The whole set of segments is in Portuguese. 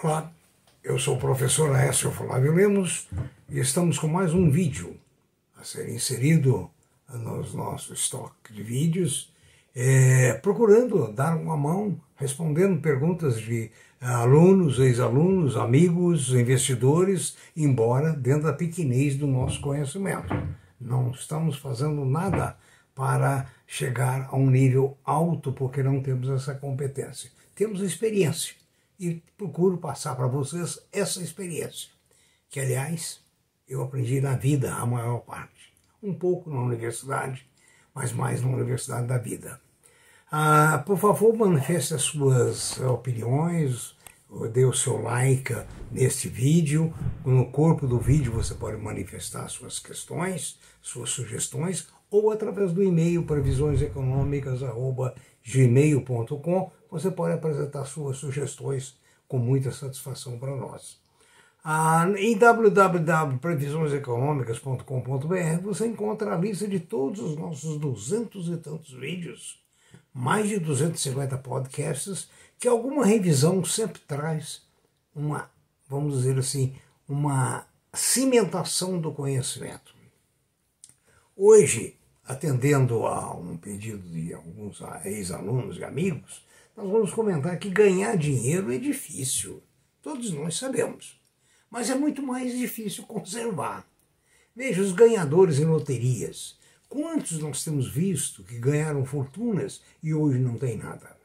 Olá, eu sou o professor Aécio Flávio Lemos e estamos com mais um vídeo a ser inserido no nosso estoque de vídeos, é, procurando dar uma mão, respondendo perguntas de alunos, ex-alunos, amigos, investidores, embora dentro da pequenez do nosso conhecimento. Não estamos fazendo nada para chegar a um nível alto porque não temos essa competência. Temos experiência e procuro passar para vocês essa experiência, que aliás eu aprendi na vida a maior parte. Um pouco na universidade, mas mais na universidade da vida. Ah, por favor, manifeste as suas opiniões, dê o seu like neste vídeo. No corpo do vídeo você pode manifestar suas questões, suas sugestões, ou através do e-mail previsioneseconômicas.gmail.com você pode apresentar suas sugestões com muita satisfação para nós. Ah, em www.previsioneseconômicas.com.br você encontra a lista de todos os nossos duzentos e tantos vídeos, mais de 250 podcasts, que alguma revisão sempre traz uma, vamos dizer assim, uma cimentação do conhecimento. Hoje, atendendo a um pedido de alguns ex-alunos e amigos, nós vamos comentar que ganhar dinheiro é difícil. Todos nós sabemos. Mas é muito mais difícil conservar. Veja, os ganhadores em loterias. Quantos nós temos visto que ganharam fortunas e hoje não tem nada?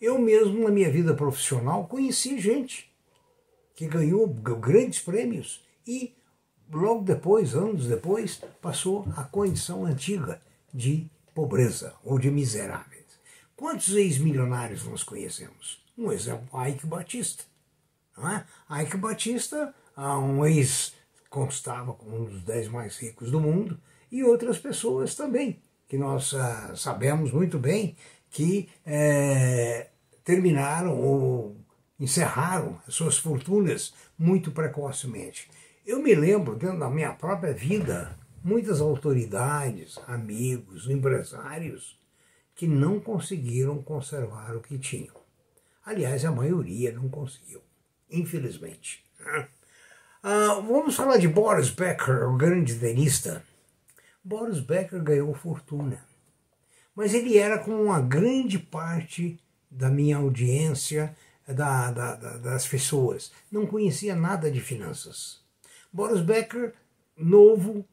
Eu mesmo, na minha vida profissional, conheci gente que ganhou grandes prêmios e logo depois, anos depois, passou a condição antiga de pobreza ou de miserável. Quantos ex-milionários nós conhecemos? Um exemplo, Ike Batista. Não é? Ike Batista, um ex constava como um dos dez mais ricos do mundo, e outras pessoas também, que nós uh, sabemos muito bem que é, terminaram ou encerraram as suas fortunas muito precocemente. Eu me lembro, dentro da minha própria vida, muitas autoridades, amigos, empresários que não conseguiram conservar o que tinham. Aliás, a maioria não conseguiu, infelizmente. Ah, vamos falar de Boris Becker, o grande tenista. Boris Becker ganhou fortuna, mas ele era como uma grande parte da minha audiência, da, da, da, das pessoas. Não conhecia nada de finanças. Boris Becker, novo,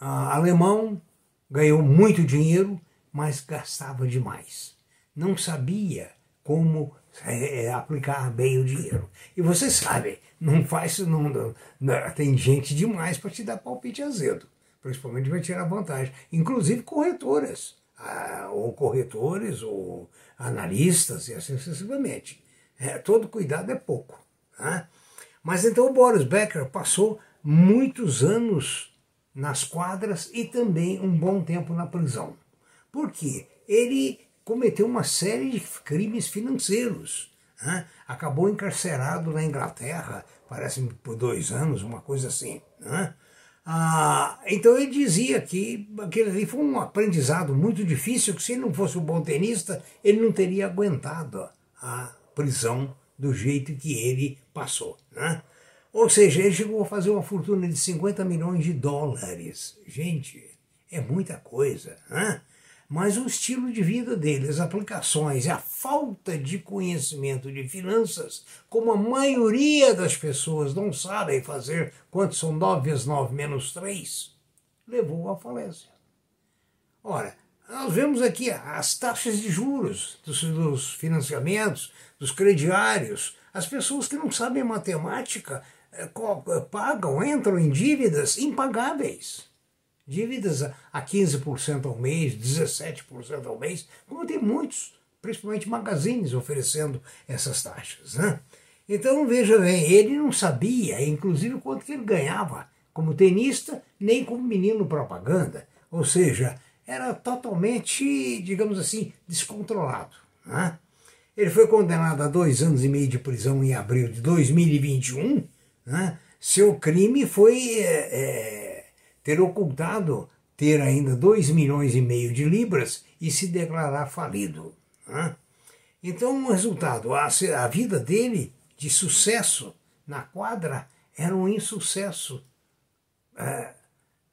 ah, alemão, ganhou muito dinheiro, mas gastava demais. Não sabia como é, aplicar bem o dinheiro. E você sabe, não faz não, não, não tem gente demais para te dar palpite azedo, principalmente vai tirar vantagem, inclusive corretoras, ah, ou corretores, ou analistas e assim sucessivamente. É, todo cuidado é pouco. Né? Mas então o Boris Becker passou muitos anos nas quadras e também um bom tempo na prisão. Por quê? Ele cometeu uma série de crimes financeiros. Né? Acabou encarcerado na Inglaterra, parece por dois anos, uma coisa assim. Né? Ah, então ele dizia que aquele ali foi um aprendizado muito difícil, que se ele não fosse um bom tenista, ele não teria aguentado a prisão do jeito que ele passou. Né? Ou seja, ele chegou a fazer uma fortuna de 50 milhões de dólares. Gente, é muita coisa. Né? Mas o estilo de vida dele, as aplicações a falta de conhecimento de finanças, como a maioria das pessoas não sabem fazer quanto são 9 vezes 9 menos 3, levou à falência. Ora, nós vemos aqui as taxas de juros dos, dos financiamentos, dos crediários, as pessoas que não sabem matemática eh, pagam, entram em dívidas impagáveis dívidas a 15% ao mês, 17% ao mês, como tem muitos, principalmente magazines, oferecendo essas taxas. Né? Então, veja bem, ele não sabia, inclusive, quanto que ele ganhava como tenista, nem como menino propaganda. Ou seja, era totalmente, digamos assim, descontrolado. Né? Ele foi condenado a dois anos e meio de prisão em abril de 2021. Né? Seu crime foi é, é, ter ocultado ter ainda 2 milhões e meio de libras e se declarar falido. Né? Então, o resultado, a, a vida dele de sucesso na quadra era um insucesso, é,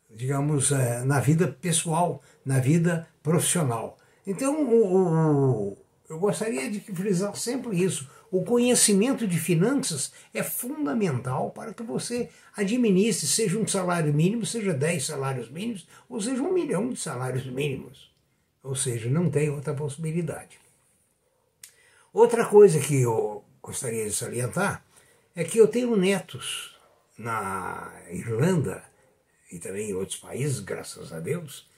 digamos, é, na vida pessoal, na vida profissional. Então, o, o, eu gostaria de frisar sempre isso. O conhecimento de finanças é fundamental para que você administre, seja um salário mínimo, seja 10 salários mínimos, ou seja um milhão de salários mínimos. Ou seja, não tem outra possibilidade. Outra coisa que eu gostaria de salientar é que eu tenho netos na Irlanda e também em outros países, graças a Deus.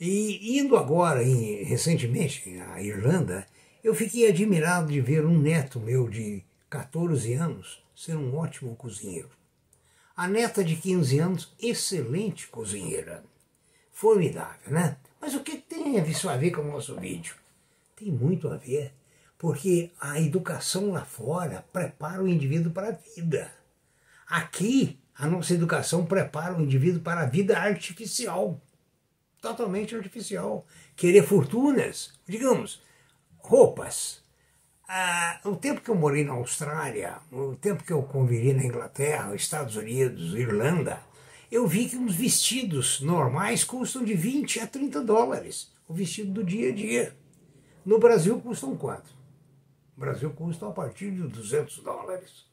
E indo agora, em, recentemente, à Irlanda, eu fiquei admirado de ver um neto meu de 14 anos ser um ótimo cozinheiro. A neta de 15 anos, excelente cozinheira. Formidável, né? Mas o que tem isso a ver com o nosso vídeo? Tem muito a ver, porque a educação lá fora prepara o indivíduo para a vida. Aqui, a nossa educação prepara o indivíduo para a vida artificial. Totalmente artificial. Querer fortunas, digamos, roupas. Ah, o tempo que eu morei na Austrália, o tempo que eu convivi na Inglaterra, Estados Unidos, Irlanda, eu vi que uns vestidos normais custam de 20 a 30 dólares. O vestido do dia a dia. No Brasil custam quanto? No Brasil custa a partir de 200 dólares.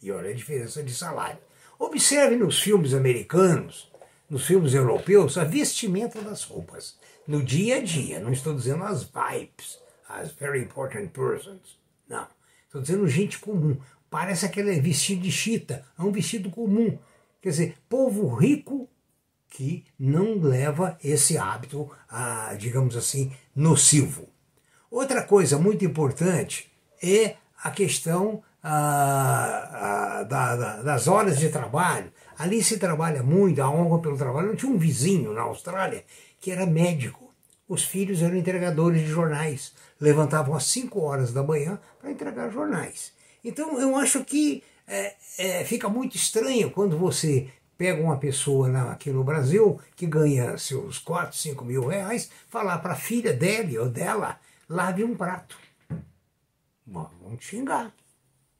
E olha a diferença de salário. Observe nos filmes americanos, nos filmes europeus, a vestimenta das roupas. No dia a dia, não estou dizendo as vibes, as very important persons. Não. Estou dizendo gente comum. Parece aquele vestido de chita. É um vestido comum. Quer dizer, povo rico que não leva esse hábito, a, digamos assim, nocivo. Outra coisa muito importante é a questão a, a, da, da, das horas de trabalho. Ali se trabalha muito, a honra pelo trabalho. Eu tinha um vizinho na Austrália que era médico os filhos eram entregadores de jornais, levantavam às 5 horas da manhã para entregar jornais. Então eu acho que é, é, fica muito estranho quando você pega uma pessoa na, aqui no Brasil que ganha seus 4, 5 mil reais, falar para a filha dele ou dela, lave um prato. Vamos xingar.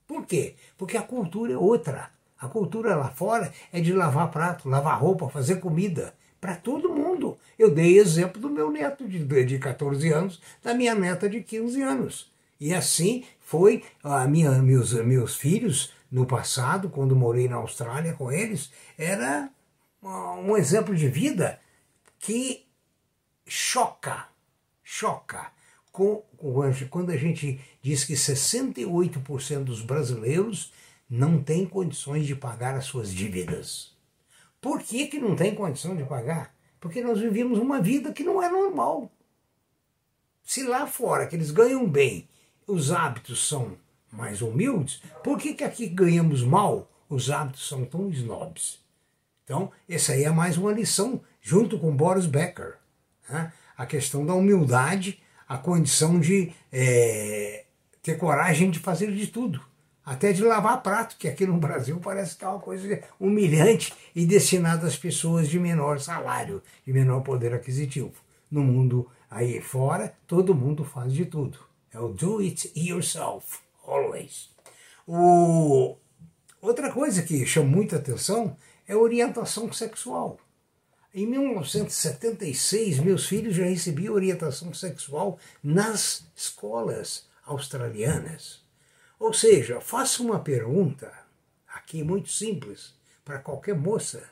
Por quê? Porque a cultura é outra. A cultura lá fora é de lavar prato, lavar roupa, fazer comida para todo mundo. Eu dei exemplo do meu neto de, de 14 anos, da minha neta de 15 anos. E assim foi a minha, meus, meus filhos no passado, quando morei na Austrália com eles, era um exemplo de vida que choca, choca. Com, quando a gente diz que 68% dos brasileiros não têm condições de pagar as suas dívidas. Por que, que não tem condição de pagar? Porque nós vivemos uma vida que não é normal. Se lá fora que eles ganham bem, os hábitos são mais humildes, por que, que aqui ganhamos mal, os hábitos são tão snobs? Então, essa aí é mais uma lição, junto com Boris Becker. Né? A questão da humildade, a condição de é, ter coragem de fazer de tudo até de lavar prato, que aqui no Brasil parece que é uma coisa humilhante e destinada às pessoas de menor salário, de menor poder aquisitivo. No mundo aí fora, todo mundo faz de tudo. É o do it yourself, always. O... Outra coisa que chama muita atenção é orientação sexual. Em 1976, meus filhos já recebiam orientação sexual nas escolas australianas. Ou seja, faça uma pergunta, aqui muito simples, para qualquer moça,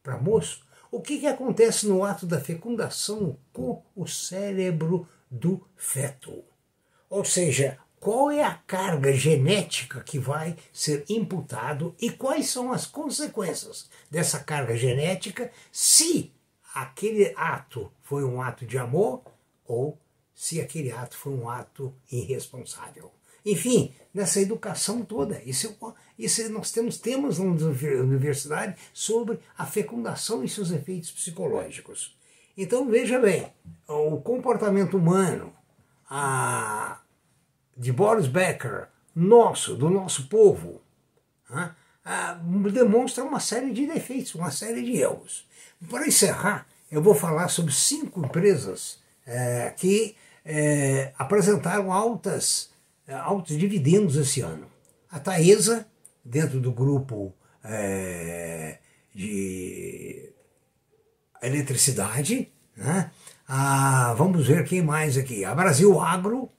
para moço, o que, que acontece no ato da fecundação com o cérebro do feto? Ou seja, qual é a carga genética que vai ser imputado e quais são as consequências dessa carga genética se aquele ato foi um ato de amor ou se aquele ato foi um ato irresponsável. Enfim, nessa educação toda. Isso, isso nós temos temas na universidade sobre a fecundação e seus efeitos psicológicos. Então veja bem, o comportamento humano a, de Boris Becker, nosso, do nosso povo, a, a, demonstra uma série de defeitos, uma série de erros. Para encerrar, eu vou falar sobre cinco empresas é, que é, apresentaram altas é, altos dividendos esse ano. a Taesa, dentro do grupo é, de eletricidade. Né? Ah, vamos ver quem mais aqui. A Brasil Agro,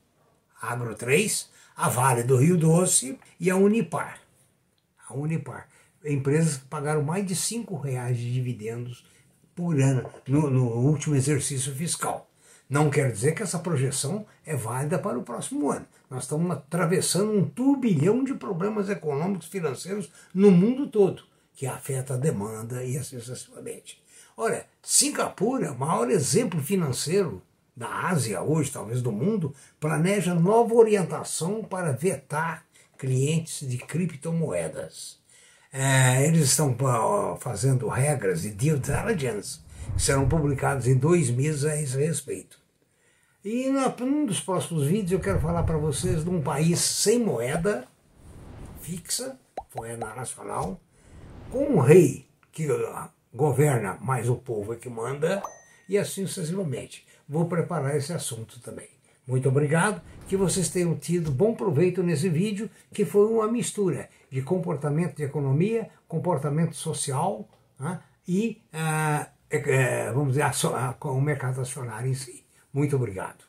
Agro 3, a Vale do Rio Doce e a Unipar. A Unipar. Empresas que pagaram mais de cinco reais de dividendos por ano no, no último exercício fiscal. Não quer dizer que essa projeção é válida para o próximo ano. Nós estamos atravessando um turbilhão de problemas econômicos financeiros no mundo todo, que afeta a demanda e assim sucessivamente. Olha, Singapura, maior exemplo financeiro da Ásia hoje, talvez do mundo, planeja nova orientação para vetar clientes de criptomoedas. É, eles estão fazendo regras de due diligence que serão publicadas em dois meses a esse respeito. E num dos próximos vídeos eu quero falar para vocês de um país sem moeda fixa, moeda nacional, com um rei que governa, mas o povo é que manda, e assim sucessivamente. Vou preparar esse assunto também. Muito obrigado, que vocês tenham tido bom proveito nesse vídeo, que foi uma mistura de comportamento de economia, comportamento social né, e, ah, é, vamos dizer, a, a, o mercado acionário em si. Muito obrigado.